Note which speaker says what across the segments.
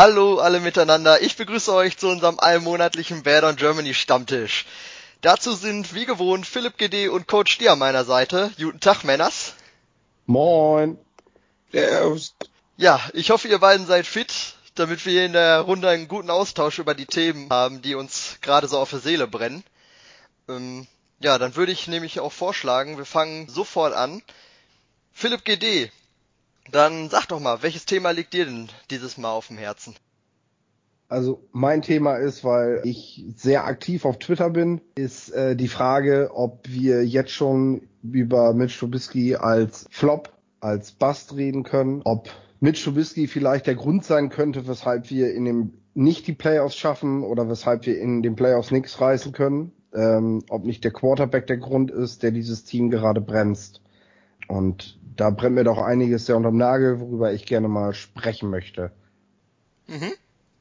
Speaker 1: Hallo alle miteinander, ich begrüße euch zu unserem allmonatlichen Bad on Germany Stammtisch. Dazu sind wie gewohnt Philipp GD und Coach D an meiner Seite. Guten Tag, Männers.
Speaker 2: Moin.
Speaker 1: Servus. Ja, ich hoffe, ihr beiden seid fit, damit wir hier in der Runde einen guten Austausch über die Themen haben, die uns gerade so auf der Seele brennen. Ähm, ja, dann würde ich nämlich auch vorschlagen, wir fangen sofort an. Philipp GD, dann sag doch mal, welches Thema liegt dir denn dieses Mal auf dem Herzen?
Speaker 2: Also mein Thema ist, weil ich sehr aktiv auf Twitter bin, ist äh, die Frage, ob wir jetzt schon über Mitch Trubisky als Flop, als Bust reden können, ob Mitch Trubisky vielleicht der Grund sein könnte, weshalb wir in dem nicht die Playoffs schaffen oder weshalb wir in den Playoffs nichts reißen können, ähm, ob nicht der Quarterback der Grund ist, der dieses Team gerade bremst. Und da brennt mir doch einiges sehr unterm Nagel, worüber ich gerne mal sprechen möchte.
Speaker 1: Mhm.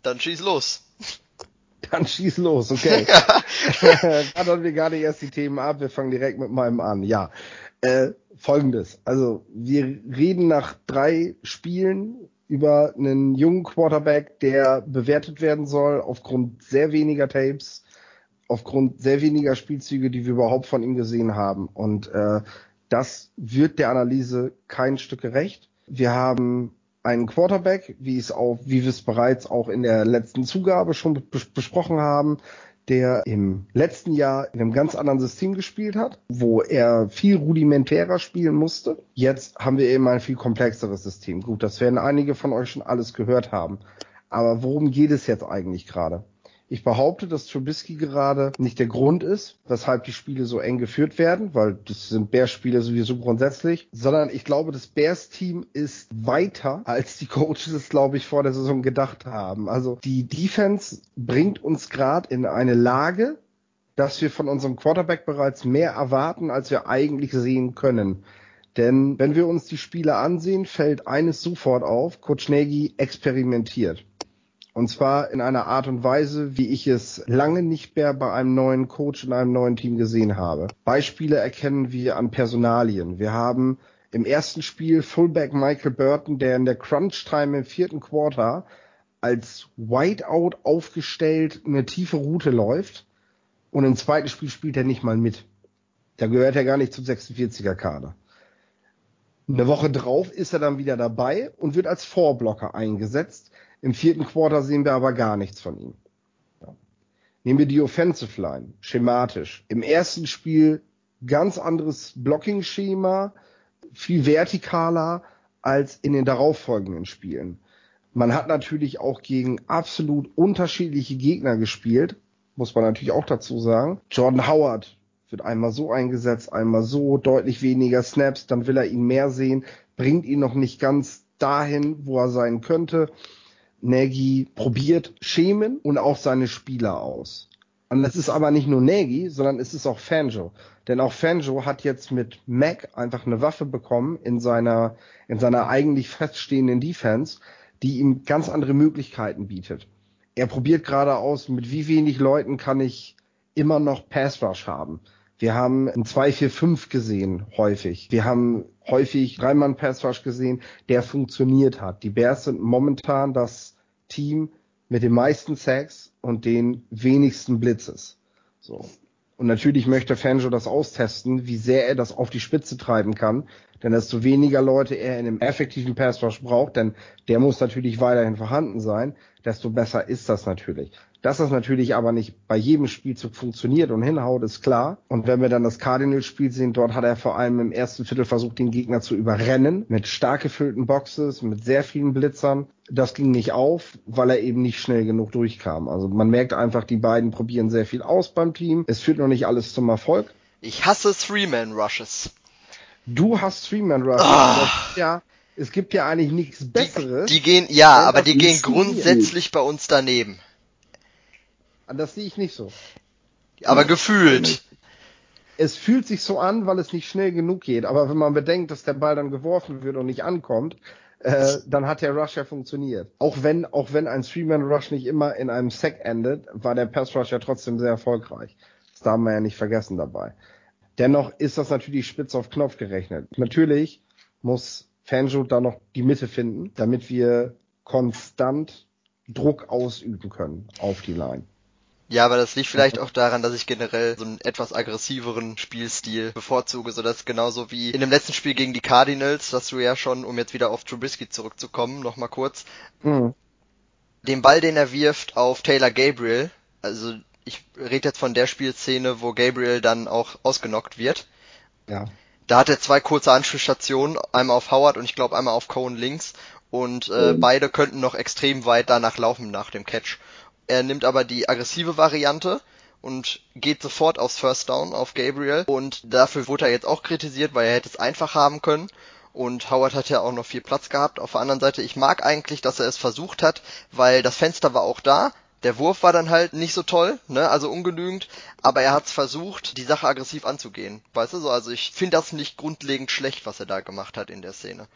Speaker 1: Dann schieß los.
Speaker 2: Dann schieß los, okay. Dann wir gar nicht erst die Themen ab, wir fangen direkt mit meinem an. Ja, äh, folgendes. Also wir reden nach drei Spielen über einen jungen Quarterback, der bewertet werden soll aufgrund sehr weniger Tapes, aufgrund sehr weniger Spielzüge, die wir überhaupt von ihm gesehen haben. Und äh, das wird der Analyse kein Stück gerecht. Wir haben einen Quarterback, wie es auch, wie wir es bereits auch in der letzten Zugabe schon besprochen haben, der im letzten Jahr in einem ganz anderen System gespielt hat, wo er viel rudimentärer spielen musste. Jetzt haben wir eben ein viel komplexeres System. Gut, das werden einige von euch schon alles gehört haben. Aber worum geht es jetzt eigentlich gerade? Ich behaupte, dass Trubisky gerade nicht der Grund ist, weshalb die Spiele so eng geführt werden, weil das sind Bears-Spiele sowieso grundsätzlich, sondern ich glaube, das Bears-Team ist weiter, als die Coaches es, glaube ich, vor der Saison gedacht haben. Also die Defense bringt uns gerade in eine Lage, dass wir von unserem Quarterback bereits mehr erwarten, als wir eigentlich sehen können. Denn wenn wir uns die Spiele ansehen, fällt eines sofort auf, Coach Nagy experimentiert. Und zwar in einer Art und Weise, wie ich es lange nicht mehr bei einem neuen Coach in einem neuen Team gesehen habe. Beispiele erkennen wir an Personalien. Wir haben im ersten Spiel Fullback Michael Burton, der in der Crunch-Time im vierten Quarter als Whiteout aufgestellt eine tiefe Route läuft. Und im zweiten Spiel spielt er nicht mal mit. Da gehört er gar nicht zum 46er Kader. Eine Woche drauf ist er dann wieder dabei und wird als Vorblocker eingesetzt im vierten Quarter sehen wir aber gar nichts von ihm. Nehmen wir die Offensive Line, schematisch. Im ersten Spiel ganz anderes Blocking-Schema, viel vertikaler als in den darauffolgenden Spielen. Man hat natürlich auch gegen absolut unterschiedliche Gegner gespielt, muss man natürlich auch dazu sagen. Jordan Howard wird einmal so eingesetzt, einmal so, deutlich weniger Snaps, dann will er ihn mehr sehen, bringt ihn noch nicht ganz dahin, wo er sein könnte. Nagy probiert Schemen und auch seine Spieler aus. Und das ist aber nicht nur Nagy, sondern es ist auch Fanjo. Denn auch Fanjo hat jetzt mit Mac einfach eine Waffe bekommen in seiner, in seiner eigentlich feststehenden Defense, die ihm ganz andere Möglichkeiten bietet. Er probiert gerade aus, mit wie wenig Leuten kann ich immer noch Pass Rush haben. Wir haben ein 2-4-5 gesehen, häufig. Wir haben häufig Dreimann Pass Rush gesehen, der funktioniert hat. Die Bears sind momentan das Team mit den meisten Sacks und den wenigsten Blitzes. So. Und natürlich möchte Fanjo das austesten, wie sehr er das auf die Spitze treiben kann. Denn desto weniger Leute er in einem effektiven Pass Rush braucht, denn der muss natürlich weiterhin vorhanden sein, desto besser ist das natürlich. Dass das natürlich aber nicht bei jedem Spielzug funktioniert und hinhaut, ist klar. Und wenn wir dann das Cardinals-Spiel sehen, dort hat er vor allem im ersten Viertel versucht, den Gegner zu überrennen, mit stark gefüllten Boxes, mit sehr vielen Blitzern. Das ging nicht auf, weil er eben nicht schnell genug durchkam. Also man merkt einfach, die beiden probieren sehr viel aus beim Team. Es führt noch nicht alles zum Erfolg.
Speaker 1: Ich hasse Three-Man-Rushes.
Speaker 2: Du hast Three-Man-Rushes. Oh. Ja, es gibt ja eigentlich nichts Besseres.
Speaker 1: Die, die gehen, ja, aber die gehen grundsätzlich bei uns daneben.
Speaker 2: Das sehe ich nicht so.
Speaker 1: Aber gefühlt.
Speaker 2: Es fühlt sich so an, weil es nicht schnell genug geht. Aber wenn man bedenkt, dass der Ball dann geworfen wird und nicht ankommt, äh, dann hat der Rush ja funktioniert. Auch wenn, auch wenn ein Three-Man-Rush nicht immer in einem Sack endet, war der Pass-Rush ja trotzdem sehr erfolgreich. Das darf man ja nicht vergessen dabei. Dennoch ist das natürlich spitz auf Knopf gerechnet. Natürlich muss Fanjo da noch die Mitte finden, damit wir konstant Druck ausüben können auf die Line.
Speaker 1: Ja, aber das liegt vielleicht auch daran, dass ich generell so einen etwas aggressiveren Spielstil bevorzuge, so dass genauso wie in dem letzten Spiel gegen die Cardinals, dass du ja schon, um jetzt wieder auf Trubisky zurückzukommen, nochmal kurz, mhm. den Ball, den er wirft auf Taylor Gabriel, also ich rede jetzt von der Spielszene, wo Gabriel dann auch ausgenockt wird.
Speaker 2: Ja.
Speaker 1: Da hat er zwei kurze Anschlussstationen, einmal auf Howard und ich glaube einmal auf Cohen links und äh, mhm. beide könnten noch extrem weit danach laufen nach dem Catch. Er nimmt aber die aggressive Variante und geht sofort aufs First Down auf Gabriel und dafür wurde er jetzt auch kritisiert, weil er hätte es einfach haben können und Howard hat ja auch noch viel Platz gehabt. Auf der anderen Seite, ich mag eigentlich, dass er es versucht hat, weil das Fenster war auch da. Der Wurf war dann halt nicht so toll, ne, also ungenügend, aber er hat es versucht, die Sache aggressiv anzugehen. Weißt du so, also ich finde das nicht grundlegend schlecht, was er da gemacht hat in der Szene.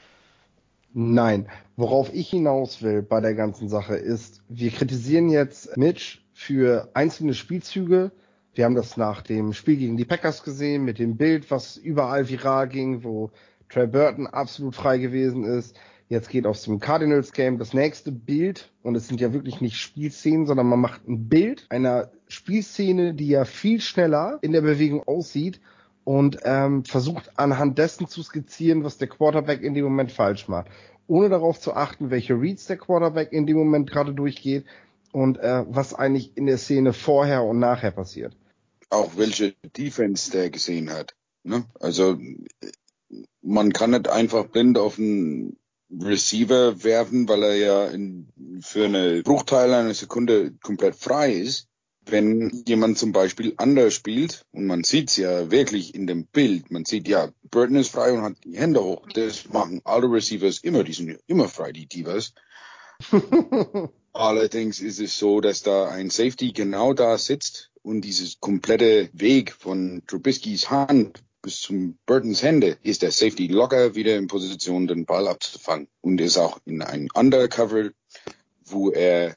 Speaker 2: Nein, worauf ich hinaus will bei der ganzen Sache ist, wir kritisieren jetzt Mitch für einzelne Spielzüge. Wir haben das nach dem Spiel gegen die Packers gesehen, mit dem Bild, was überall viral ging, wo Trey Burton absolut frei gewesen ist. Jetzt geht aus dem Cardinals Game das nächste Bild und es sind ja wirklich nicht Spielszenen, sondern man macht ein Bild einer Spielszene, die ja viel schneller in der Bewegung aussieht und ähm, versucht anhand dessen zu skizzieren, was der Quarterback in dem Moment falsch macht, ohne darauf zu achten, welche Reads der Quarterback in dem Moment gerade durchgeht und äh, was eigentlich in der Szene vorher und nachher passiert.
Speaker 3: Auch welche Defense der gesehen hat. Ne? Also man kann nicht einfach blind auf einen Receiver werfen, weil er ja in, für eine Bruchteil einer Sekunde komplett frei ist wenn jemand zum Beispiel anders spielt, und man sieht's ja wirklich in dem Bild, man sieht ja, Burton ist frei und hat die Hände hoch, das machen alle Receivers immer, die sind ja immer frei, die Divas. Allerdings ist es so, dass da ein Safety genau da sitzt und dieses komplette Weg von Trubiskys Hand bis zum Burtons Hände ist der Safety locker wieder in Position, den Ball abzufangen und ist auch in einem Undercover, wo er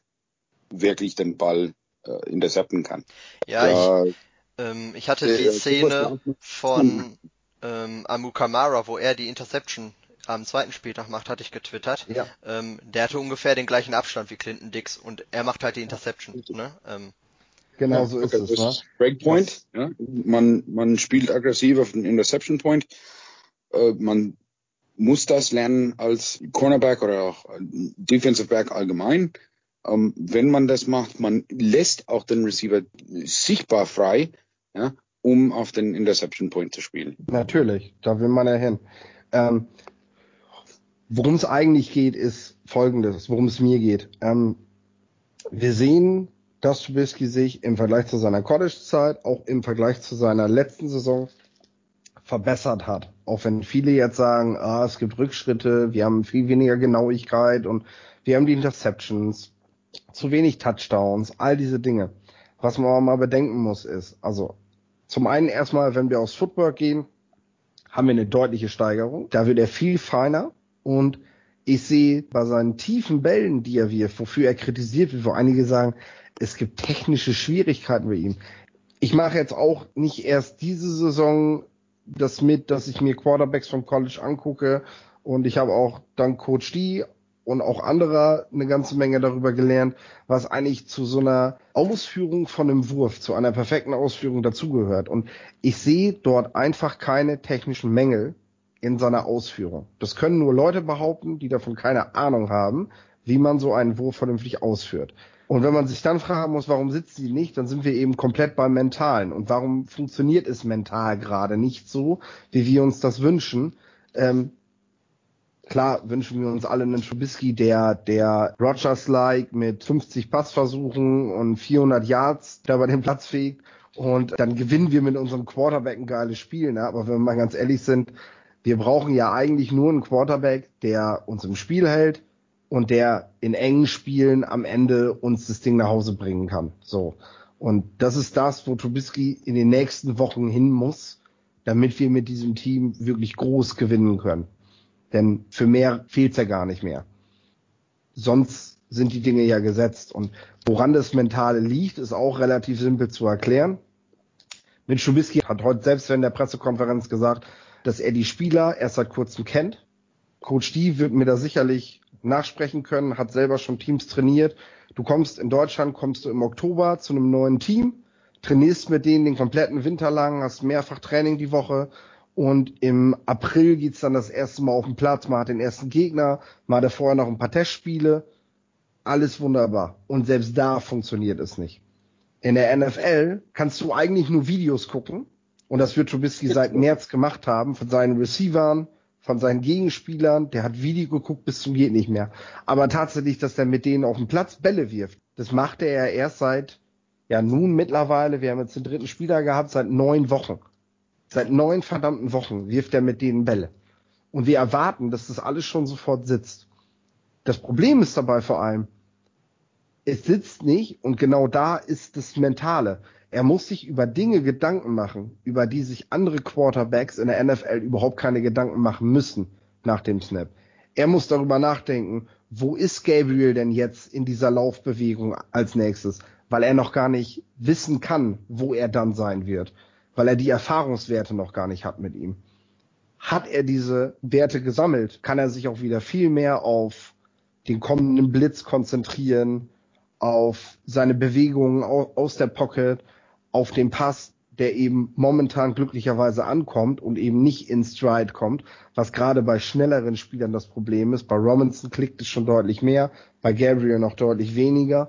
Speaker 3: wirklich den Ball äh, intercepten kann.
Speaker 1: Ja, ja ich, ähm, ich hatte die Szene von ähm, Amu Kamara, wo er die Interception am zweiten Spieltag macht, hatte ich getwittert. Ja. Ähm, der hatte ungefähr den gleichen Abstand wie Clinton Dix und er macht halt die Interception. Ne? Ähm,
Speaker 2: genau ja, so ist es. Ne?
Speaker 3: Breakpoint. Ja? Man, man spielt aggressiv auf den Interception Point. Äh, man muss das lernen als Cornerback oder auch Defensive Back allgemein. Ähm, wenn man das macht, man lässt auch den Receiver sichtbar frei, ja, um auf den Interception Point zu spielen.
Speaker 2: Natürlich, da will man ja hin. Ähm, worum es eigentlich geht, ist folgendes, worum es mir geht. Ähm, wir sehen, dass Trubisky sich im Vergleich zu seiner College-Zeit, auch im Vergleich zu seiner letzten Saison verbessert hat. Auch wenn viele jetzt sagen, ah, es gibt Rückschritte, wir haben viel weniger Genauigkeit und wir haben die Interceptions zu wenig Touchdowns, all diese Dinge. Was man aber mal bedenken muss ist, also zum einen erstmal, wenn wir aufs Footwork gehen, haben wir eine deutliche Steigerung. Da wird er viel feiner und ich sehe bei seinen tiefen Bällen, die er wirft, wofür er kritisiert wird, wo einige sagen, es gibt technische Schwierigkeiten bei ihm. Ich mache jetzt auch nicht erst diese Saison das mit, dass ich mir Quarterbacks vom College angucke und ich habe auch dank Coach D und auch anderer eine ganze Menge darüber gelernt, was eigentlich zu so einer Ausführung von einem Wurf, zu einer perfekten Ausführung dazugehört. Und ich sehe dort einfach keine technischen Mängel in seiner Ausführung. Das können nur Leute behaupten, die davon keine Ahnung haben, wie man so einen Wurf vernünftig ausführt. Und wenn man sich dann fragen muss, warum sitzt sie nicht, dann sind wir eben komplett beim Mentalen. Und warum funktioniert es mental gerade nicht so, wie wir uns das wünschen? Ähm, Klar wünschen wir uns alle einen Trubisky, der, der Rogers-like mit 50 Passversuchen und 400 Yards da bei dem Platz fegt. Und dann gewinnen wir mit unserem Quarterback ein geiles Spiel. Ne? Aber wenn wir mal ganz ehrlich sind, wir brauchen ja eigentlich nur einen Quarterback, der uns im Spiel hält und der in engen Spielen am Ende uns das Ding nach Hause bringen kann. So. Und das ist das, wo Trubisky in den nächsten Wochen hin muss, damit wir mit diesem Team wirklich groß gewinnen können. Denn für mehr fehlt's ja gar nicht mehr. Sonst sind die Dinge ja gesetzt. Und woran das Mentale liegt, ist auch relativ simpel zu erklären. Mit Schubisky hat heute selbst in der Pressekonferenz gesagt, dass er die Spieler erst seit kurzem kennt. Coach D wird mir da sicherlich nachsprechen können, hat selber schon Teams trainiert. Du kommst in Deutschland, kommst du im Oktober zu einem neuen Team, trainierst mit denen den kompletten Winter lang, hast mehrfach Training die Woche und im April geht's dann das erste Mal auf den Platz, man hat den ersten Gegner, man hatte vorher noch ein paar Testspiele, alles wunderbar. Und selbst da funktioniert es nicht. In der NFL kannst du eigentlich nur Videos gucken und das wird Trubisky seit März gemacht haben von seinen Receivern, von seinen Gegenspielern, der hat Video geguckt bis zum geht nicht mehr. Aber tatsächlich, dass er mit denen auf dem Platz Bälle wirft, das macht er erst seit, ja nun mittlerweile, wir haben jetzt den dritten Spieler gehabt, seit neun Wochen. Seit neun verdammten Wochen wirft er mit denen Bälle. Und wir erwarten, dass das alles schon sofort sitzt. Das Problem ist dabei vor allem, es sitzt nicht und genau da ist das Mentale. Er muss sich über Dinge Gedanken machen, über die sich andere Quarterbacks in der NFL überhaupt keine Gedanken machen müssen nach dem Snap. Er muss darüber nachdenken, wo ist Gabriel denn jetzt in dieser Laufbewegung als nächstes, weil er noch gar nicht wissen kann, wo er dann sein wird, weil er die Erfahrungswerte noch gar nicht hat mit ihm. Hat er diese Werte gesammelt, kann er sich auch wieder viel mehr auf den kommenden Blitz konzentrieren, auf seine Bewegungen aus der Pocket, auf den Pass, der eben momentan glücklicherweise ankommt und eben nicht in Stride kommt, was gerade bei schnelleren Spielern das Problem ist. Bei Robinson klickt es schon deutlich mehr, bei Gabriel noch deutlich weniger.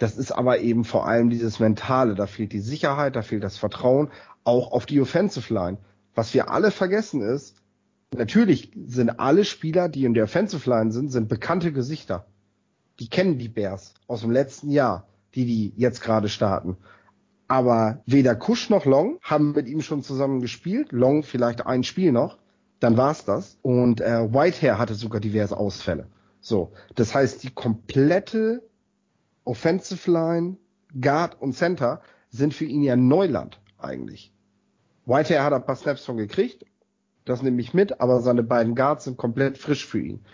Speaker 2: Das ist aber eben vor allem dieses Mentale. Da fehlt die Sicherheit, da fehlt das Vertrauen, auch auf die Offensive Line. Was wir alle vergessen ist, natürlich sind alle Spieler, die in der Offensive Line sind, sind bekannte Gesichter. Die kennen die Bears aus dem letzten Jahr, die die jetzt gerade starten. Aber weder Kusch noch Long haben mit ihm schon zusammen gespielt. Long vielleicht ein Spiel noch, dann war's das. Und äh, Whitehair hatte sogar diverse Ausfälle. So, das heißt, die komplette Offensive Line, Guard und Center sind für ihn ja Neuland eigentlich. Whitehair hat ein paar Snaps schon gekriegt, das nehme ich mit, aber seine beiden Guards sind komplett frisch für ihn.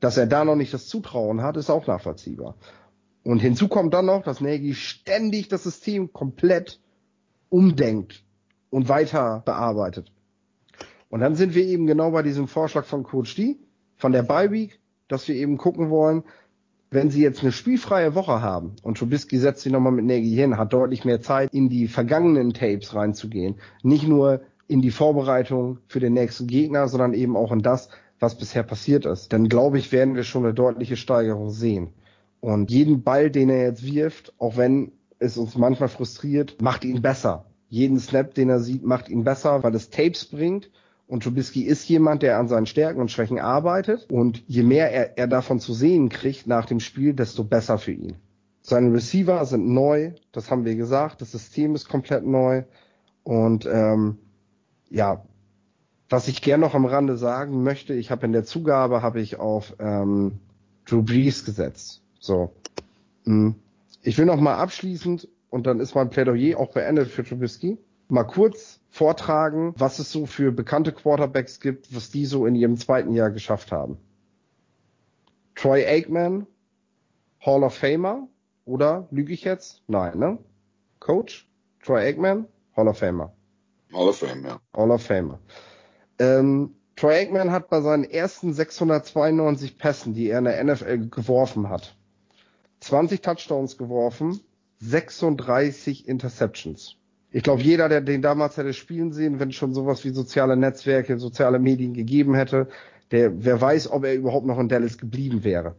Speaker 2: Dass er da noch nicht das Zutrauen hat, ist auch nachvollziehbar. Und hinzu kommt dann noch, dass Nagy ständig das System komplett umdenkt und weiter bearbeitet. Und dann sind wir eben genau bei diesem Vorschlag von Coach D, von der Bye Week, dass wir eben gucken wollen, wenn sie jetzt eine spielfreie Woche haben und Trubisky setzt sich nochmal mit Nagy hin, hat deutlich mehr Zeit, in die vergangenen Tapes reinzugehen. Nicht nur in die Vorbereitung für den nächsten Gegner, sondern eben auch in das, was bisher passiert ist. Dann glaube ich, werden wir schon eine deutliche Steigerung sehen. Und jeden Ball, den er jetzt wirft, auch wenn es uns manchmal frustriert, macht ihn besser. Jeden Snap, den er sieht, macht ihn besser, weil es Tapes bringt. Und Trubisky ist jemand, der an seinen Stärken und Schwächen arbeitet. Und je mehr er, er davon zu sehen kriegt nach dem Spiel, desto besser für ihn. Seine Receiver sind neu, das haben wir gesagt. Das System ist komplett neu. Und ähm, ja, was ich gern noch am Rande sagen möchte, ich habe in der Zugabe habe ich auf ähm, Drew Brees gesetzt. So. Hm. Ich will noch mal abschließend, und dann ist mein Plädoyer auch beendet für Trubisky, mal kurz vortragen, was es so für bekannte Quarterbacks gibt, was die so in ihrem zweiten Jahr geschafft haben. Troy Aikman, Hall of Famer, oder lüge ich jetzt? Nein, ne? Coach? Troy Aikman, Hall of Famer.
Speaker 3: Hall of Fame, ja.
Speaker 2: Hall of Famer. Ähm, Troy Aikman hat bei seinen ersten 692 Pässen, die er in der NFL geworfen hat, 20 Touchdowns geworfen, 36 Interceptions. Ich glaube, jeder, der den damals hätte spielen sehen, wenn schon sowas wie soziale Netzwerke, soziale Medien gegeben hätte, der, wer weiß, ob er überhaupt noch in Dallas geblieben wäre.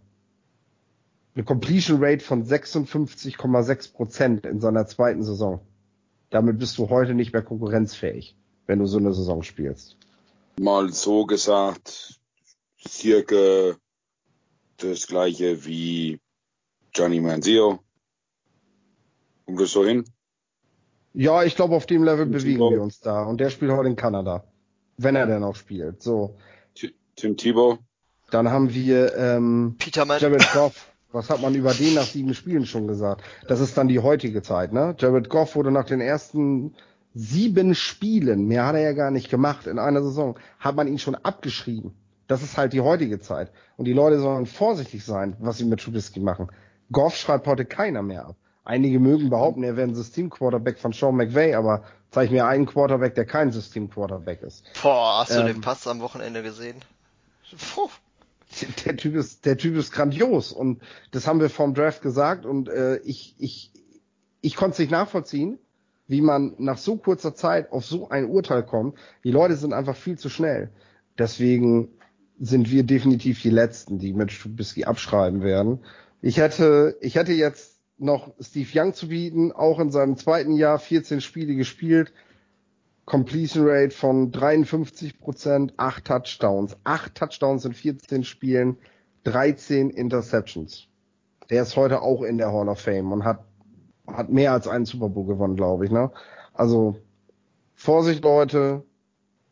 Speaker 2: Eine Completion Rate von 56,6 Prozent in seiner zweiten Saison. Damit bist du heute nicht mehr konkurrenzfähig, wenn du so eine Saison spielst.
Speaker 3: Mal so gesagt, circa das gleiche wie Johnny Manziel. Kommt das so hin?
Speaker 2: Ja, ich glaube, auf dem Level Tim bewegen Thibault. wir uns da. Und der spielt heute in Kanada. Wenn er denn auch spielt. So.
Speaker 3: Tim Thibault.
Speaker 2: Dann haben wir ähm,
Speaker 1: Peterman.
Speaker 2: Jared Goff. Was hat man über den nach sieben Spielen schon gesagt? Das ist dann die heutige Zeit, ne? Jared Goff wurde nach den ersten sieben Spielen, mehr hat er ja gar nicht gemacht in einer Saison, hat man ihn schon abgeschrieben. Das ist halt die heutige Zeit. Und die Leute sollen vorsichtig sein, was sie mit Trubisky machen. Goff schreibt heute keiner mehr ab. Einige mögen behaupten, er wäre ein System-Quarterback von Sean McVay, aber zeig mir einen Quarterback, der kein System-Quarterback ist.
Speaker 1: Boah, hast du ähm, den Pass am Wochenende gesehen?
Speaker 2: Puh. der Typ ist, der Typ ist grandios und das haben wir vom Draft gesagt und äh, ich, ich, ich konnte es nicht nachvollziehen, wie man nach so kurzer Zeit auf so ein Urteil kommt. Die Leute sind einfach viel zu schnell. Deswegen sind wir definitiv die Letzten, die mit Trubisky abschreiben werden. Ich hätte, ich hätte jetzt noch Steve Young zu bieten, auch in seinem zweiten Jahr 14 Spiele gespielt. Completion Rate von 53 Prozent, 8 Touchdowns. 8 Touchdowns in 14 Spielen, 13 Interceptions. Der ist heute auch in der Hall of Fame und hat, hat mehr als einen Super Bowl gewonnen, glaube ich, ne? Also, Vorsicht, Leute.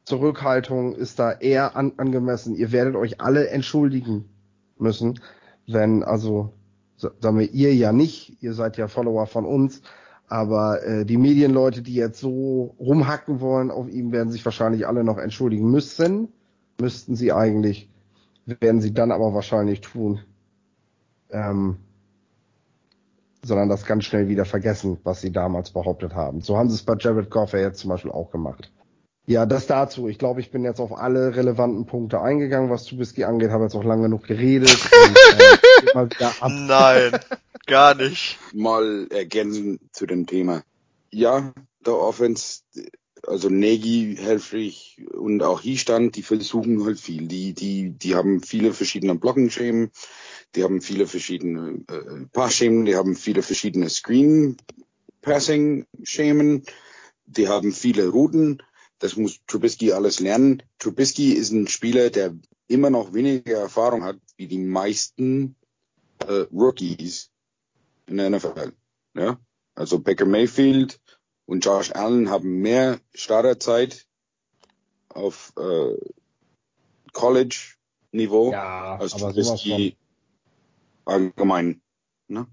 Speaker 2: Zurückhaltung ist da eher an, angemessen. Ihr werdet euch alle entschuldigen müssen, wenn, also, sagen wir ihr ja nicht, ihr seid ja Follower von uns, aber äh, die Medienleute, die jetzt so rumhacken wollen auf ihm, werden sich wahrscheinlich alle noch entschuldigen müssen. Müssten sie eigentlich, werden sie dann aber wahrscheinlich tun. Ähm, sondern das ganz schnell wieder vergessen, was sie damals behauptet haben. So haben sie es bei Jared Goff jetzt zum Beispiel auch gemacht. Ja, das dazu. Ich glaube, ich bin jetzt auf alle relevanten Punkte eingegangen, was Trubisky angeht, habe jetzt auch lange genug geredet.
Speaker 1: und, äh, Nein. Gar nicht.
Speaker 3: Mal ergänzen zu dem Thema. Ja, der Offense, also Negi, Helfrich und auch Hiestand, die versuchen halt viel. Die, die, die haben viele verschiedene Blockenschemen, die haben viele verschiedene äh, Passschemen, die haben viele verschiedene Screen-Passing-Schemen, die haben viele Routen. Das muss Trubisky alles lernen. Trubisky ist ein Spieler, der immer noch weniger Erfahrung hat wie die meisten äh, Rookies in der NFL. Ja? Also Baker Mayfield und Josh Allen haben mehr Starterzeit auf äh, College-Niveau
Speaker 2: ja,
Speaker 3: als Trubisky allgemein. Ne?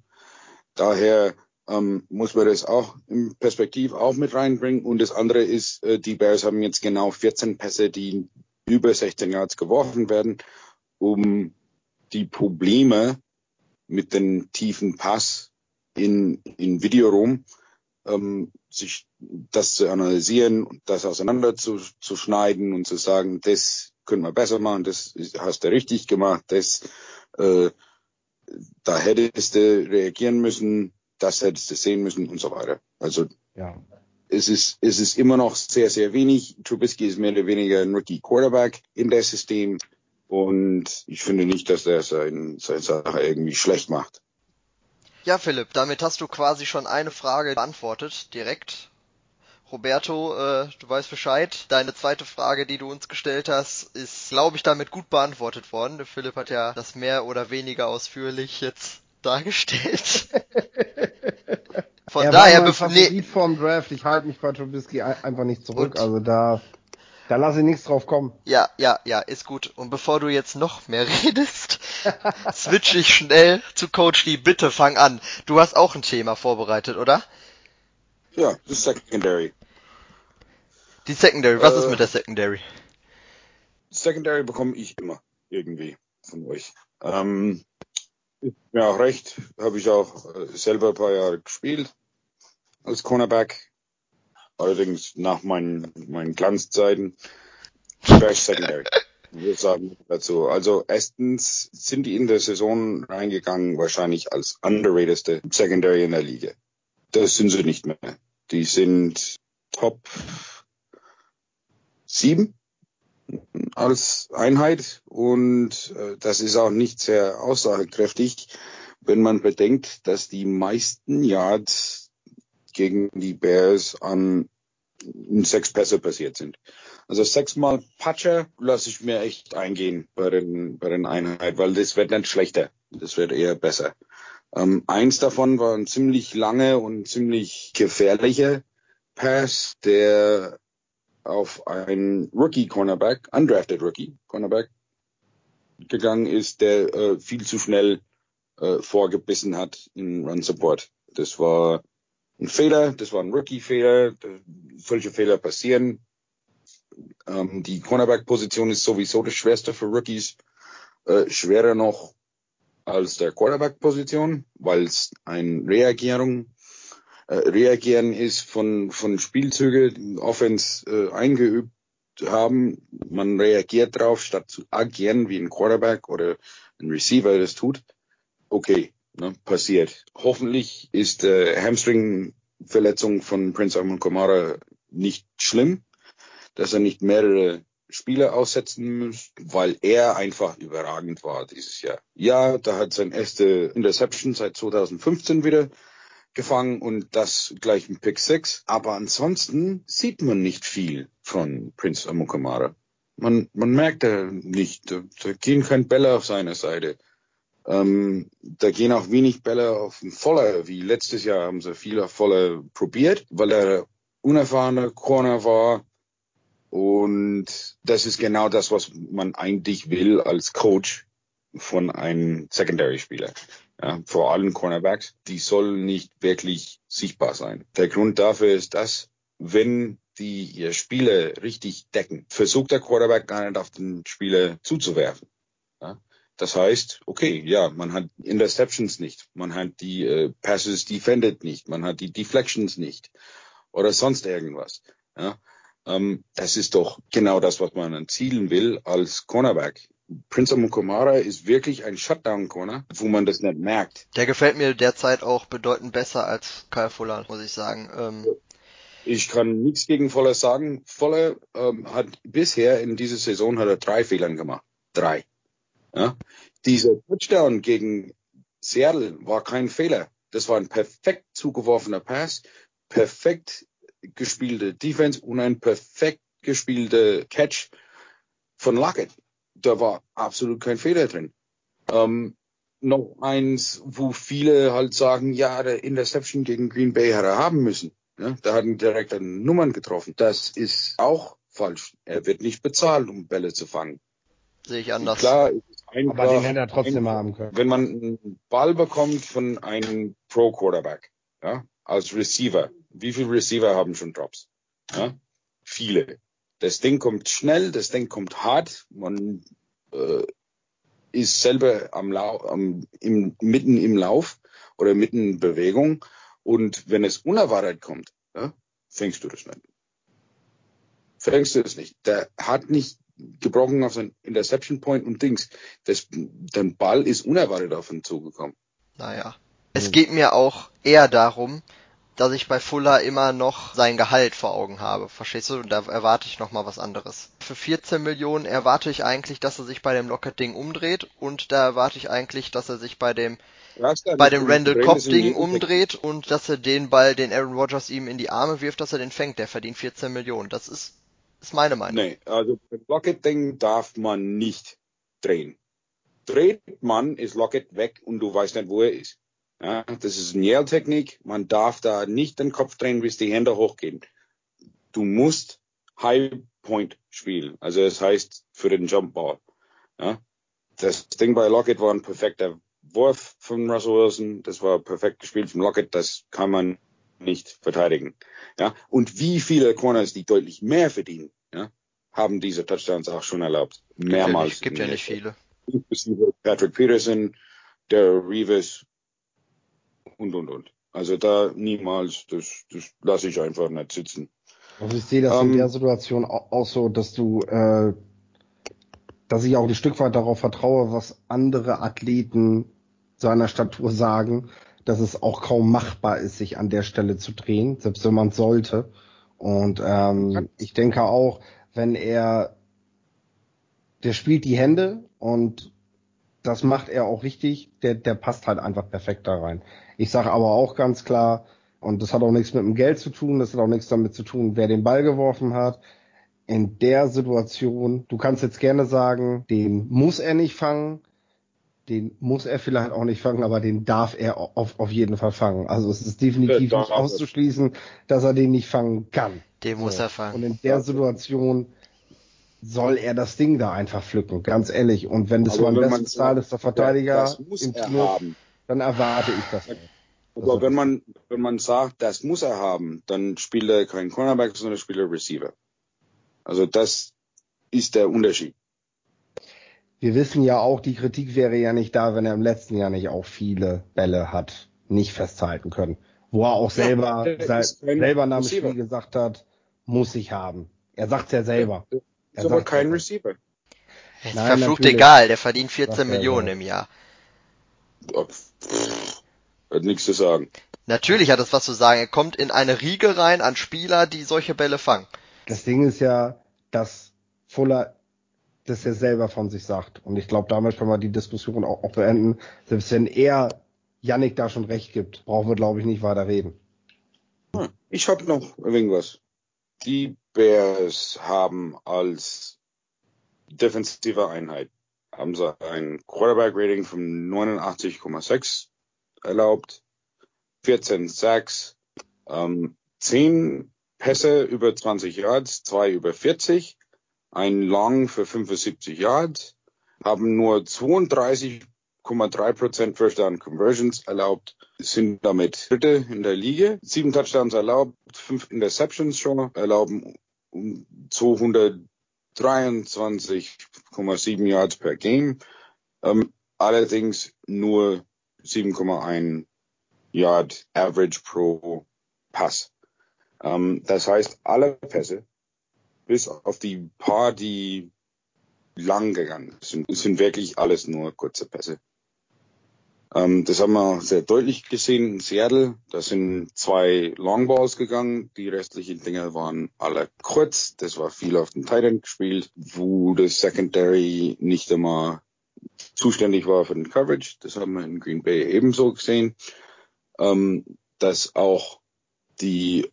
Speaker 3: Daher ähm, muss man das auch im Perspektiv auch mit reinbringen. Und das andere ist, äh, die Bears haben jetzt genau 14 Pässe, die über 16 Yards geworfen werden, um die Probleme mit dem tiefen Pass in, in Videoraum, ähm, sich das zu analysieren, das auseinander zu, zu schneiden und zu sagen, das können wir besser machen, das hast du richtig gemacht, das äh, da hättest du reagieren müssen, das hättest du sehen müssen und so weiter. Also ja. es ist es ist immer noch sehr sehr wenig. Trubisky ist mehr oder weniger ein Rookie Quarterback in das System und ich finde nicht, dass er sein, seine Sache irgendwie schlecht macht.
Speaker 1: Ja, Philipp, damit hast du quasi schon eine Frage beantwortet, direkt. Roberto, äh, du weißt Bescheid. Deine zweite Frage, die du uns gestellt hast, ist, glaube ich, damit gut beantwortet worden. Philipp hat ja das mehr oder weniger ausführlich jetzt dargestellt.
Speaker 2: Von er daher, bevor nee. vorm Draft. Ich halte mich bei Trubisky einfach nicht zurück. Und also da da lasse ich nichts drauf kommen.
Speaker 1: Ja, ja, ja, ist gut. Und bevor du jetzt noch mehr redest, switch ich schnell zu Coach Lee. Bitte fang an. Du hast auch ein Thema vorbereitet, oder?
Speaker 3: Ja, die Secondary.
Speaker 1: Die Secondary, was äh, ist mit der Secondary?
Speaker 3: Secondary bekomme ich immer irgendwie von euch. Ähm, ist mir auch recht, habe ich auch äh, selber ein paar Jahre gespielt als Cornerback allerdings nach meinen, meinen Glanzzeiten Trash Secondary. Würde sagen dazu. Also erstens sind die in der Saison reingegangen wahrscheinlich als underratedste Secondary in der Liga. Das sind sie nicht mehr. Die sind Top 7 als Einheit und äh, das ist auch nicht sehr aussagekräftig, wenn man bedenkt, dass die meisten Yards gegen die Bears an sechs Pässe passiert sind. Also sechsmal Patcher lasse ich mir echt eingehen bei den, bei den Einheiten, weil das wird nicht schlechter. Das wird eher besser. Ähm, eins davon war ein ziemlich lange und ziemlich gefährlicher Pass, der auf einen Rookie Cornerback, undrafted Rookie Cornerback gegangen ist, der äh, viel zu schnell äh, vorgebissen hat in Run Support. Das war ein Fehler, das war ein Rookie-Fehler, solche Fehler passieren. Ähm, die Cornerback-Position ist sowieso das Schwerste für Rookies, äh, schwerer noch als der Quarterback-Position, weil es ein Reagierung, äh, Reagieren ist von, von Spielzüge, Offense äh, eingeübt haben, man reagiert drauf, statt zu agieren wie ein Quarterback oder ein Receiver das tut, okay, ne, passiert. Hoffentlich ist äh, Hamstring-Verletzung von Prince Amon Kamara nicht schlimm, dass er nicht mehrere Spiele aussetzen muss, weil er einfach überragend war dieses Jahr. Ja, da hat sein erste Interception seit 2015 wieder gefangen und das gleich ein Pick 6. Aber ansonsten sieht man nicht viel von Prince Amukamara. Man, man merkt da nicht, da, da gehen keine Bälle auf seiner Seite. Ähm, da gehen auch wenig Bälle auf den Voller, wie letztes Jahr haben sie viel auf Voller probiert, weil er unerfahrener Corner war. Und das ist genau das, was man eigentlich will als Coach von einem Secondary-Spieler ja, vor allem Cornerbacks, die sollen nicht wirklich sichtbar sein. Der Grund dafür ist, dass wenn die ihr Spieler richtig decken, versucht der Quarterback gar nicht auf den Spieler zuzuwerfen. Das heißt, okay, ja, man hat Interceptions nicht, man hat die äh, Passes defended nicht, man hat die Deflections nicht oder sonst irgendwas. Ja? Ähm, das ist doch genau das, was man erzielen will als Cornerback. Prince Mukomara ist wirklich ein Shutdown-Corner, wo man das nicht merkt.
Speaker 1: Der gefällt mir derzeit auch bedeutend besser als Kyle Fuller, muss ich sagen. Ähm
Speaker 3: ich kann nichts gegen Voller sagen. Voller ähm, hat bisher in dieser Saison hat er drei Fehlern gemacht. Drei. Ja? Dieser Touchdown gegen Seattle war kein Fehler. Das war ein perfekt zugeworfener Pass, perfekt gespielte Defense und ein perfekt gespielte Catch von Lockett da war absolut kein Fehler drin. Ähm, noch eins, wo viele halt sagen, ja, der Interception gegen Green Bay hat er haben müssen. Ja, da hat ihn direkt an Nummern getroffen. Das ist auch falsch. Er wird nicht bezahlt, um Bälle zu fangen.
Speaker 1: Sehe ich anders.
Speaker 3: Klar,
Speaker 2: einfach, aber den hätte er trotzdem einfach, haben können.
Speaker 3: Wenn man einen Ball bekommt von einem Pro Quarterback, ja, als Receiver, wie viele Receiver haben schon Drops? Ja, viele. Das Ding kommt schnell, das Ding kommt hart, man äh, ist selber am Lau am, im, mitten im Lauf oder mitten in Bewegung und wenn es unerwartet kommt, ja, fängst du das nicht. Fängst du das nicht. Der hat nicht gebrochen auf sein Interception Point und Dings. Das, der Ball ist unerwartet auf ihn zugekommen.
Speaker 1: Naja. Es geht mir auch eher darum, dass ich bei Fuller immer noch sein Gehalt vor Augen habe. Verstehst du? Und da erwarte ich noch mal was anderes. Für 14 Millionen erwarte ich eigentlich, dass er sich bei dem Lockett-Ding umdreht und da erwarte ich eigentlich, dass er sich bei dem bei dem Randall Cobb-Ding umdreht und dass er den Ball, den Aaron Rodgers ihm in die Arme wirft, dass er den fängt. Der verdient 14 Millionen. Das ist, ist meine Meinung.
Speaker 3: Nee, also das Lockett-Ding darf man nicht drehen. Dreht man, ist Lockett weg und du weißt nicht, wo er ist. Ja, das ist eine Yell-Technik. Man darf da nicht den Kopf drehen, bis die Hände hochgehen. Du musst High Point spielen. Also das heißt für den Jump Ball. Ja, das Ding bei Lockett war ein perfekter Wurf von Russell Wilson. Das war perfekt gespielt von Lockett. Das kann man nicht verteidigen. Ja, und wie viele Corners, die deutlich mehr verdienen, ja, haben diese Touchdowns auch schon erlaubt. Mehrmals.
Speaker 1: Gibt ja nicht, gibt ja
Speaker 3: nicht viele. Patrick Peterson, der Reeves, und, und, und. Also da niemals, das, das lasse ich einfach nicht sitzen.
Speaker 2: Also ich sehe das ähm, in der Situation auch, auch, so, dass du, äh, dass ich auch ein Stück weit darauf vertraue, was andere Athleten seiner Statur sagen, dass es auch kaum machbar ist, sich an der Stelle zu drehen, selbst wenn man sollte. Und ähm, ich denke auch, wenn er, der spielt die Hände und das macht er auch richtig, der, der passt halt einfach perfekt da rein. Ich sage aber auch ganz klar, und das hat auch nichts mit dem Geld zu tun, das hat auch nichts damit zu tun, wer den Ball geworfen hat. In der Situation, du kannst jetzt gerne sagen, den muss er nicht fangen, den muss er vielleicht auch nicht fangen, aber den darf er auf, auf jeden Fall fangen. Also es ist definitiv nicht auszuschließen, dass er den nicht fangen kann.
Speaker 1: Den so. muss er fangen.
Speaker 2: Und in der Situation soll er das Ding da einfach pflücken, ganz ehrlich. Und wenn das mein bestbezahltester Verteidiger im Kino, haben dann erwarte ich das.
Speaker 3: Aber also, wenn man, wenn man sagt, das muss er haben, dann spielt er kein Cornerback, sondern spielt er Receiver. Also das ist der Unterschied.
Speaker 2: Wir wissen ja auch, die Kritik wäre ja nicht da, wenn er im letzten Jahr nicht auch viele Bälle hat nicht festhalten können. Wo er auch selber, ja, selber nach dem Spiel gesagt hat, muss ich haben. Er sagt ja selber.
Speaker 3: Ist aber kein Receiver.
Speaker 1: Ist Nein, verflucht natürlich. egal, der verdient 14 Millionen im Jahr.
Speaker 3: Hat nichts zu sagen.
Speaker 1: Natürlich hat es was zu sagen. Er kommt in eine Riege rein an Spieler, die solche Bälle fangen.
Speaker 2: Das Ding ist ja, dass Fuller das ja selber von sich sagt. Und ich glaube, damit können wir die Diskussion auch, auch beenden. Selbst wenn er Yannick da schon recht gibt, brauchen wir, glaube ich, nicht weiter reden.
Speaker 3: Hm, ich habe noch irgendwas. Die Bears haben als defensive Einheit haben sie ein Quarterback-Rating von 89,6 erlaubt, 14 Sacks, ähm, 10 Pässe über 20 Yards, 2 über 40, ein Long für 75 Yards, haben nur 32,3% First Down Conversions erlaubt, sind damit Dritte in der Liga, 7 Touchdowns erlaubt, 5 Interceptions schon erlauben, 223,7 Yards per Game, ähm, allerdings nur 7,1 Yard Average pro Pass. Ähm, das heißt, alle Pässe, bis auf die paar, die lang gegangen sind, sind wirklich alles nur kurze Pässe. Ähm, das haben wir sehr deutlich gesehen in Seattle. Da sind zwei Longballs gegangen. Die restlichen Dinge waren alle kurz. Das war viel auf den Titan gespielt, wo das Secondary nicht immer zuständig war für den Coverage. Das haben wir in Green Bay ebenso gesehen. Ähm, dass auch die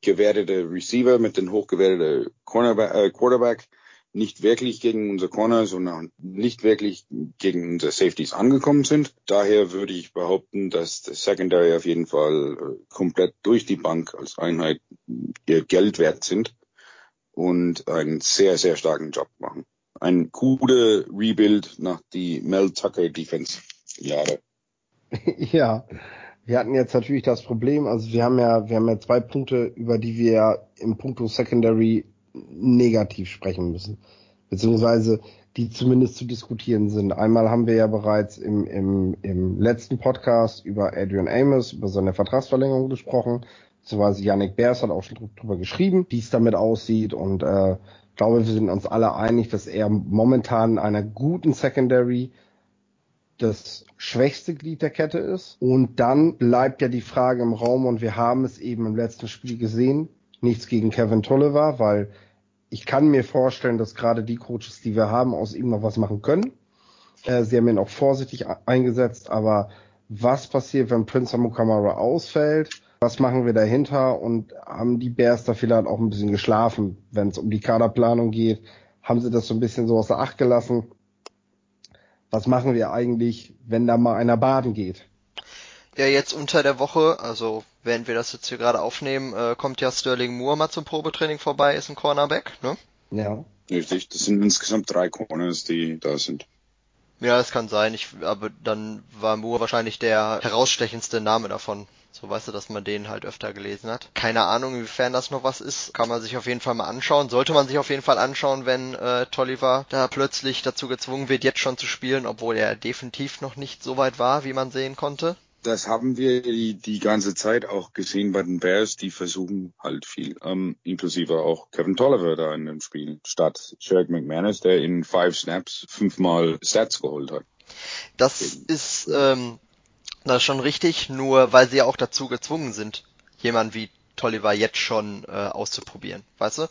Speaker 3: hochgewertete Receiver mit den hochgewerteten Cornerback, äh, Quarterback nicht wirklich gegen unser Corner, sondern nicht wirklich gegen unsere Safeties angekommen sind. Daher würde ich behaupten, dass das Secondary auf jeden Fall äh, komplett durch die Bank als Einheit ihr Geld wert sind und einen sehr, sehr starken Job machen. Ein guter Rebuild nach die Mel Tucker Defense Jahre.
Speaker 2: Ja, wir hatten jetzt natürlich das Problem, also wir haben ja, wir haben ja zwei Punkte, über die wir im Punkto Secondary negativ sprechen müssen. Beziehungsweise die zumindest zu diskutieren sind. Einmal haben wir ja bereits im, im, im letzten Podcast über Adrian Amos, über seine Vertragsverlängerung gesprochen. Beziehungsweise Yannick Beers hat auch schon drüber geschrieben, wie es damit aussieht. Und äh, ich glaube, wir sind uns alle einig, dass er momentan einer guten Secondary das schwächste Glied der Kette ist. Und dann bleibt ja die Frage im Raum, und wir haben es eben im letzten Spiel gesehen, nichts gegen Kevin Tolliver, weil ich kann mir vorstellen, dass gerade die Coaches, die wir haben, aus ihm noch was machen können. Äh, sie haben ihn auch vorsichtig eingesetzt, aber was passiert, wenn Prince Amukamara ausfällt? Was machen wir dahinter? Und haben die Bears da vielleicht auch ein bisschen geschlafen, wenn es um die Kaderplanung geht? Haben sie das so ein bisschen so außer Acht gelassen? Was machen wir eigentlich, wenn da mal einer baden geht?
Speaker 1: Ja, jetzt unter der Woche, also während wir das jetzt hier gerade aufnehmen, äh, kommt ja Sterling Moore mal zum Probetraining vorbei, ist ein Cornerback, ne?
Speaker 3: Ja. Richtig, das sind insgesamt drei Corners, die da sind.
Speaker 1: Ja, das kann sein, ich, aber dann war Moore wahrscheinlich der herausstechendste Name davon. So weißt du, dass man den halt öfter gelesen hat. Keine Ahnung, inwiefern das noch was ist. Kann man sich auf jeden Fall mal anschauen. Sollte man sich auf jeden Fall anschauen, wenn äh, Tolliver da plötzlich dazu gezwungen wird, jetzt schon zu spielen, obwohl er definitiv noch nicht so weit war, wie man sehen konnte
Speaker 3: das haben wir die, die ganze Zeit auch gesehen bei den Bears, die versuchen halt viel, ähm, inklusive auch Kevin Tolliver da in dem Spiel, statt Sherrick McManus, der in five Snaps fünfmal Stats geholt hat.
Speaker 1: Das ist, ähm, das ist schon richtig, nur weil sie ja auch dazu gezwungen sind, jemand wie Tolliver jetzt schon äh, auszuprobieren, weißt du?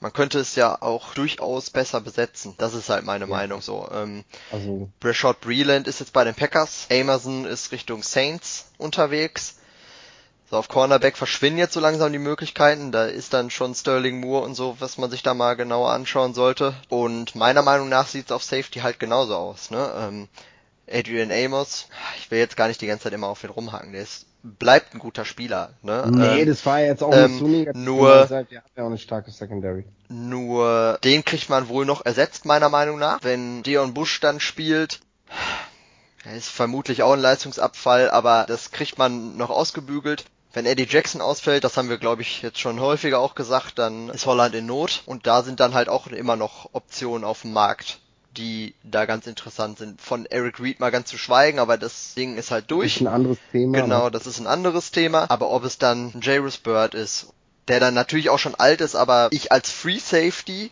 Speaker 1: man könnte es ja auch durchaus besser besetzen. Das ist halt meine ja. Meinung so. Ähm, also. Brashard Breland ist jetzt bei den Packers, Amazon ist Richtung Saints unterwegs. So, auf Cornerback verschwinden jetzt so langsam die Möglichkeiten. Da ist dann schon Sterling Moore und so, was man sich da mal genauer anschauen sollte. Und meiner Meinung nach sieht es auf Safety halt genauso aus. Ne? Ähm, Adrian Amos, ich will jetzt gar nicht die ganze Zeit immer auf ihn rumhaken, der ist bleibt ein guter Spieler. Ne?
Speaker 2: Nee, ähm, das war jetzt auch ähm, nicht so negativ.
Speaker 1: Nur,
Speaker 2: der hat ja auch eine starke Secondary.
Speaker 1: Nur, den kriegt man wohl noch ersetzt, meiner Meinung nach. Wenn Dion Bush dann spielt, ist vermutlich auch ein Leistungsabfall, aber das kriegt man noch ausgebügelt. Wenn Eddie Jackson ausfällt, das haben wir glaube ich jetzt schon häufiger auch gesagt, dann ist Holland in Not und da sind dann halt auch immer noch Optionen auf dem Markt die da ganz interessant sind. Von Eric Reed mal ganz zu schweigen, aber das Ding ist halt durch.
Speaker 2: Das ist ein anderes Thema.
Speaker 1: Genau, ne? das ist ein anderes Thema. Aber ob es dann Jairus Bird ist, der dann natürlich auch schon alt ist, aber ich als Free Safety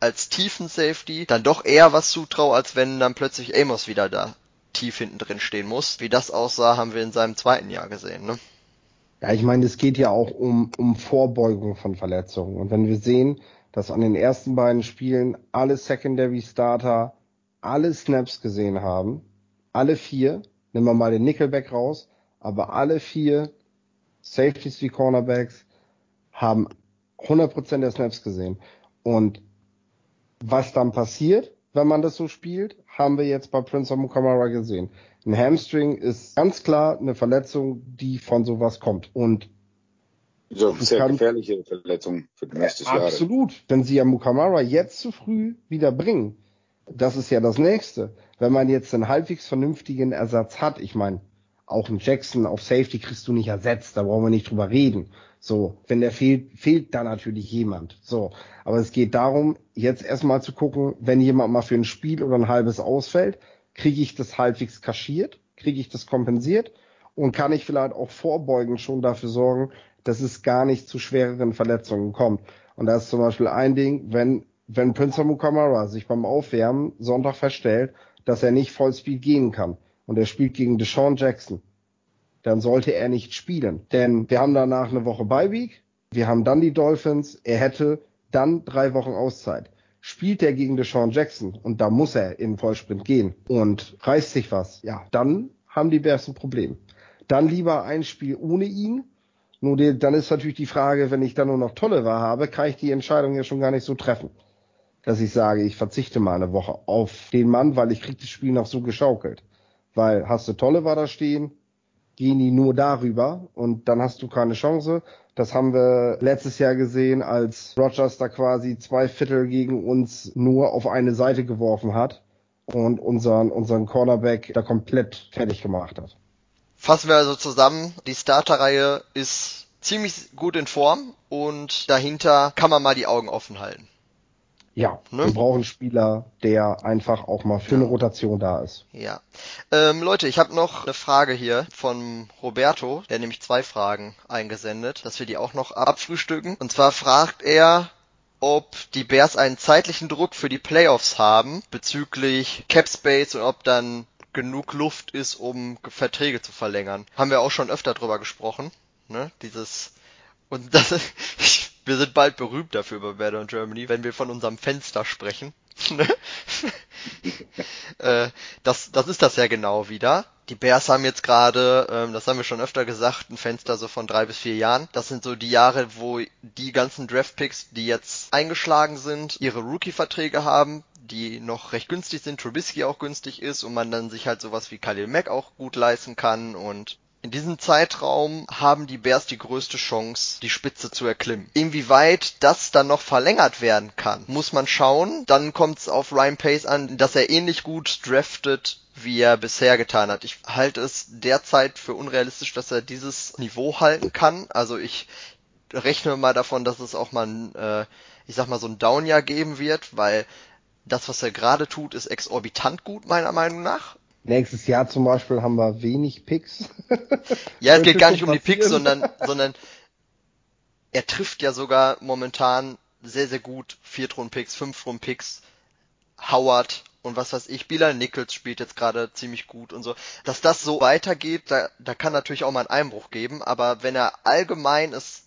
Speaker 1: als tiefen Safety dann doch eher was zutraue, als wenn dann plötzlich Amos wieder da tief hinten drin stehen muss. Wie das aussah, haben wir in seinem zweiten Jahr gesehen. Ne?
Speaker 2: Ja, ich meine, es geht ja auch um, um Vorbeugung von Verletzungen. Und wenn wir sehen, dass an den ersten beiden Spielen alle Secondary Starter alle Snaps gesehen haben, alle vier, nehmen wir mal den Nickelback raus, aber alle vier Safeties wie Cornerbacks haben 100% der Snaps gesehen. Und was dann passiert, wenn man das so spielt, haben wir jetzt bei Prince of Mukamara gesehen. Ein Hamstring ist ganz klar eine Verletzung, die von sowas kommt. Und
Speaker 3: so sehr kann, gefährliche Verletzung für den des
Speaker 2: Jahres. Absolut. Wenn sie ja Mukamara jetzt zu früh wieder bringen, das ist ja das nächste. Wenn man jetzt einen halbwegs vernünftigen Ersatz hat, ich meine, auch einen Jackson auf Safety kriegst du nicht ersetzt, da brauchen wir nicht drüber reden. So, wenn der fehlt, fehlt da natürlich jemand. So, aber es geht darum, jetzt erstmal zu gucken, wenn jemand mal für ein Spiel oder ein halbes ausfällt, kriege ich das halbwegs kaschiert, kriege ich das kompensiert und kann ich vielleicht auch vorbeugend schon dafür sorgen, dass es gar nicht zu schwereren Verletzungen kommt. Und da ist zum Beispiel ein Ding, wenn, wenn Prince Mukamara sich beim Aufwärmen Sonntag feststellt, dass er nicht Vollspeed gehen kann und er spielt gegen Deshaun Jackson, dann sollte er nicht spielen. Denn wir haben danach eine Woche Beiweek, wir haben dann die Dolphins, er hätte dann drei Wochen Auszeit. Spielt er gegen Deshaun Jackson und da muss er in Vollsprint gehen und reißt sich was, ja, dann haben die Bears ein Problem. Dann lieber ein Spiel ohne ihn. Nur die, dann ist natürlich die Frage, wenn ich dann nur noch tolle war habe, kann ich die Entscheidung ja schon gar nicht so treffen. Dass ich sage, ich verzichte mal eine Woche auf den Mann, weil ich krieg das Spiel noch so geschaukelt. Weil hast du tolle war da stehen, gehen die nur darüber und dann hast du keine Chance. Das haben wir letztes Jahr gesehen, als Rogers da quasi zwei Viertel gegen uns nur auf eine Seite geworfen hat und unseren, unseren Cornerback da komplett fertig gemacht hat.
Speaker 1: Fassen wir also zusammen, die Starterreihe ist ziemlich gut in Form und dahinter kann man mal die Augen offen halten.
Speaker 2: Ja, ne? wir brauchen einen Spieler, der einfach auch mal für eine Rotation da ist.
Speaker 1: Ja. Ähm, Leute, ich habe noch eine Frage hier von Roberto, der nämlich zwei Fragen eingesendet, dass wir die auch noch abfrühstücken. Und zwar fragt er, ob die Bears einen zeitlichen Druck für die Playoffs haben bezüglich Cap Space und ob dann genug Luft ist, um Verträge zu verlängern. Haben wir auch schon öfter drüber gesprochen, ne? Dieses und das wir sind bald berühmt dafür bei in Germany, wenn wir von unserem Fenster sprechen. Ne? äh, das, das ist das ja genau wieder. Die Bears haben jetzt gerade, ähm, das haben wir schon öfter gesagt, ein Fenster so von drei bis vier Jahren. Das sind so die Jahre, wo die ganzen Draftpicks, die jetzt eingeschlagen sind, ihre Rookie-Verträge haben, die noch recht günstig sind, Trubisky auch günstig ist und man dann sich halt sowas wie Khalil Mack auch gut leisten kann und in diesem Zeitraum haben die Bears die größte Chance, die Spitze zu erklimmen. Inwieweit das dann noch verlängert werden kann, muss man schauen. Dann kommt es auf Ryan Pace an, dass er ähnlich gut draftet, wie er bisher getan hat. Ich halte es derzeit für unrealistisch, dass er dieses Niveau halten kann. Also ich rechne mal davon, dass es auch mal ein, äh, ich sag mal, so ein Downjahr geben wird, weil das, was er gerade tut, ist exorbitant gut, meiner Meinung nach.
Speaker 2: Nächstes Jahr zum Beispiel haben wir wenig Picks.
Speaker 1: ja, es geht gar nicht um die Picks, sondern, sondern er trifft ja sogar momentan sehr, sehr gut Viertrunden-Picks, Fünftrunden-Picks, Howard und was weiß ich, Bilal Nichols spielt jetzt gerade ziemlich gut und so. Dass das so weitergeht, da, da kann natürlich auch mal einen Einbruch geben, aber wenn er allgemein es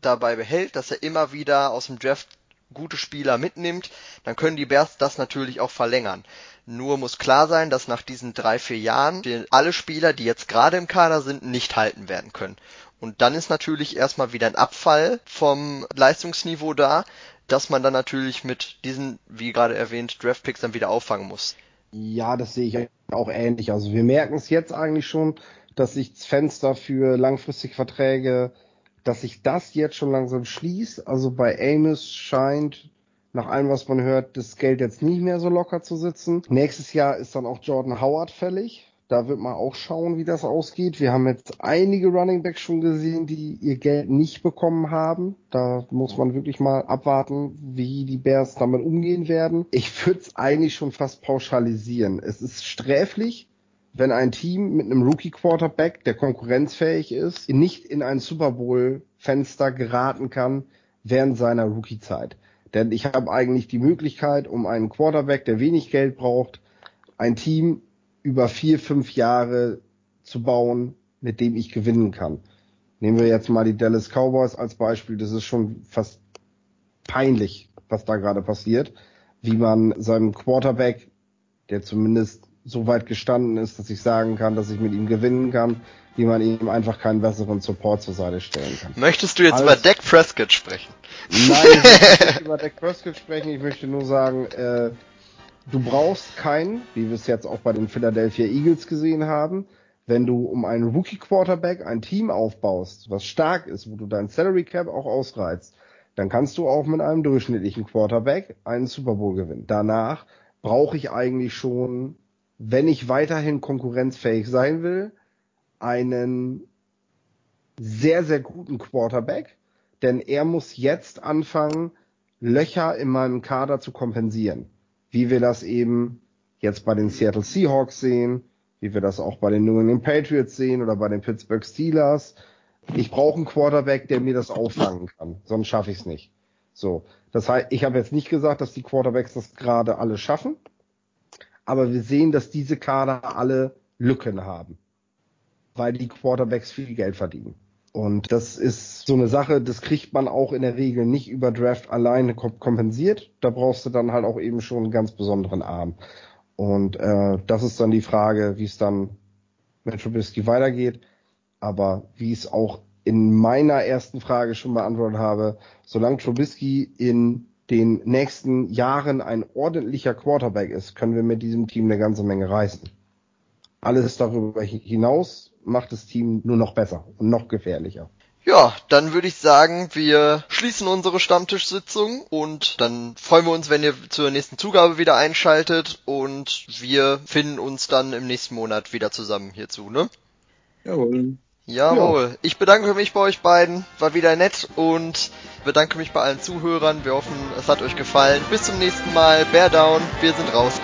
Speaker 1: dabei behält, dass er immer wieder aus dem Draft gute Spieler mitnimmt, dann können die Bears das natürlich auch verlängern. Nur muss klar sein, dass nach diesen drei, vier Jahren alle Spieler, die jetzt gerade im Kader sind, nicht halten werden können. Und dann ist natürlich erstmal wieder ein Abfall vom Leistungsniveau da, dass man dann natürlich mit diesen, wie gerade erwähnt, Draftpicks dann wieder auffangen muss.
Speaker 2: Ja, das sehe ich auch ähnlich. Also wir merken es jetzt eigentlich schon, dass sich das Fenster für langfristige Verträge, dass sich das jetzt schon langsam schließt. Also bei Amos scheint nach allem, was man hört, das Geld jetzt nicht mehr so locker zu sitzen. Nächstes Jahr ist dann auch Jordan Howard fällig. Da wird man auch schauen, wie das ausgeht. Wir haben jetzt einige Running Backs schon gesehen, die ihr Geld nicht bekommen haben. Da muss man wirklich mal abwarten, wie die Bears damit umgehen werden. Ich würde es eigentlich schon fast pauschalisieren. Es ist sträflich, wenn ein Team mit einem Rookie Quarterback, der konkurrenzfähig ist, nicht in ein Super Bowl Fenster geraten kann während seiner Rookie Zeit Denn ich habe eigentlich die Möglichkeit, um einen Quarterback, der wenig Geld braucht, ein Team über vier, fünf Jahre zu bauen, mit dem ich gewinnen kann. Nehmen wir jetzt mal die Dallas Cowboys als Beispiel. Das ist schon fast peinlich, was da gerade passiert, wie man seinem Quarterback, der zumindest so weit gestanden ist, dass ich sagen kann, dass ich mit ihm gewinnen kann, wie man ihm einfach keinen besseren Support zur Seite stellen kann.
Speaker 1: Möchtest du jetzt Alles, über Dak Prescott sprechen?
Speaker 2: Nein, ich möchte nicht über Dak Prescott sprechen. Ich möchte nur sagen, äh, du brauchst keinen, wie wir es jetzt auch bei den Philadelphia Eagles gesehen haben, wenn du um einen Rookie Quarterback ein Team aufbaust, was stark ist, wo du dein Salary Cap auch ausreizt, dann kannst du auch mit einem durchschnittlichen Quarterback einen Super Bowl gewinnen. Danach brauche ich eigentlich schon, wenn ich weiterhin konkurrenzfähig sein will, einen sehr, sehr guten Quarterback, denn er muss jetzt anfangen, Löcher in meinem Kader zu kompensieren. Wie wir das eben jetzt bei den Seattle Seahawks sehen, wie wir das auch bei den New England Patriots sehen oder bei den Pittsburgh Steelers. Ich brauche einen Quarterback, der mir das auffangen kann, sonst schaffe ich es nicht. So, das heißt, ich habe jetzt nicht gesagt, dass die Quarterbacks das gerade alle schaffen, aber wir sehen, dass diese Kader alle Lücken haben, weil die Quarterbacks viel Geld verdienen. Und das ist so eine Sache, das kriegt man auch in der Regel nicht über Draft alleine kompensiert. Da brauchst du dann halt auch eben schon einen ganz besonderen Arm. Und äh, das ist dann die Frage, wie es dann mit Trubisky weitergeht. Aber wie es auch in meiner ersten Frage schon beantwortet habe, solange Trubisky in den nächsten Jahren ein ordentlicher Quarterback ist, können wir mit diesem Team eine ganze Menge reißen. Alles darüber hinaus macht das Team nur noch besser und noch gefährlicher.
Speaker 1: Ja, dann würde ich sagen, wir schließen unsere Stammtischsitzung und dann freuen wir uns, wenn ihr zur nächsten Zugabe wieder einschaltet und wir finden uns dann im nächsten Monat wieder zusammen hierzu, ne?
Speaker 3: Jawohl.
Speaker 1: Jawohl. Ja. Ich bedanke mich bei euch beiden. War wieder nett und bedanke mich bei allen Zuhörern. Wir hoffen, es hat euch gefallen. Bis zum nächsten Mal. Bear down. Wir sind raus.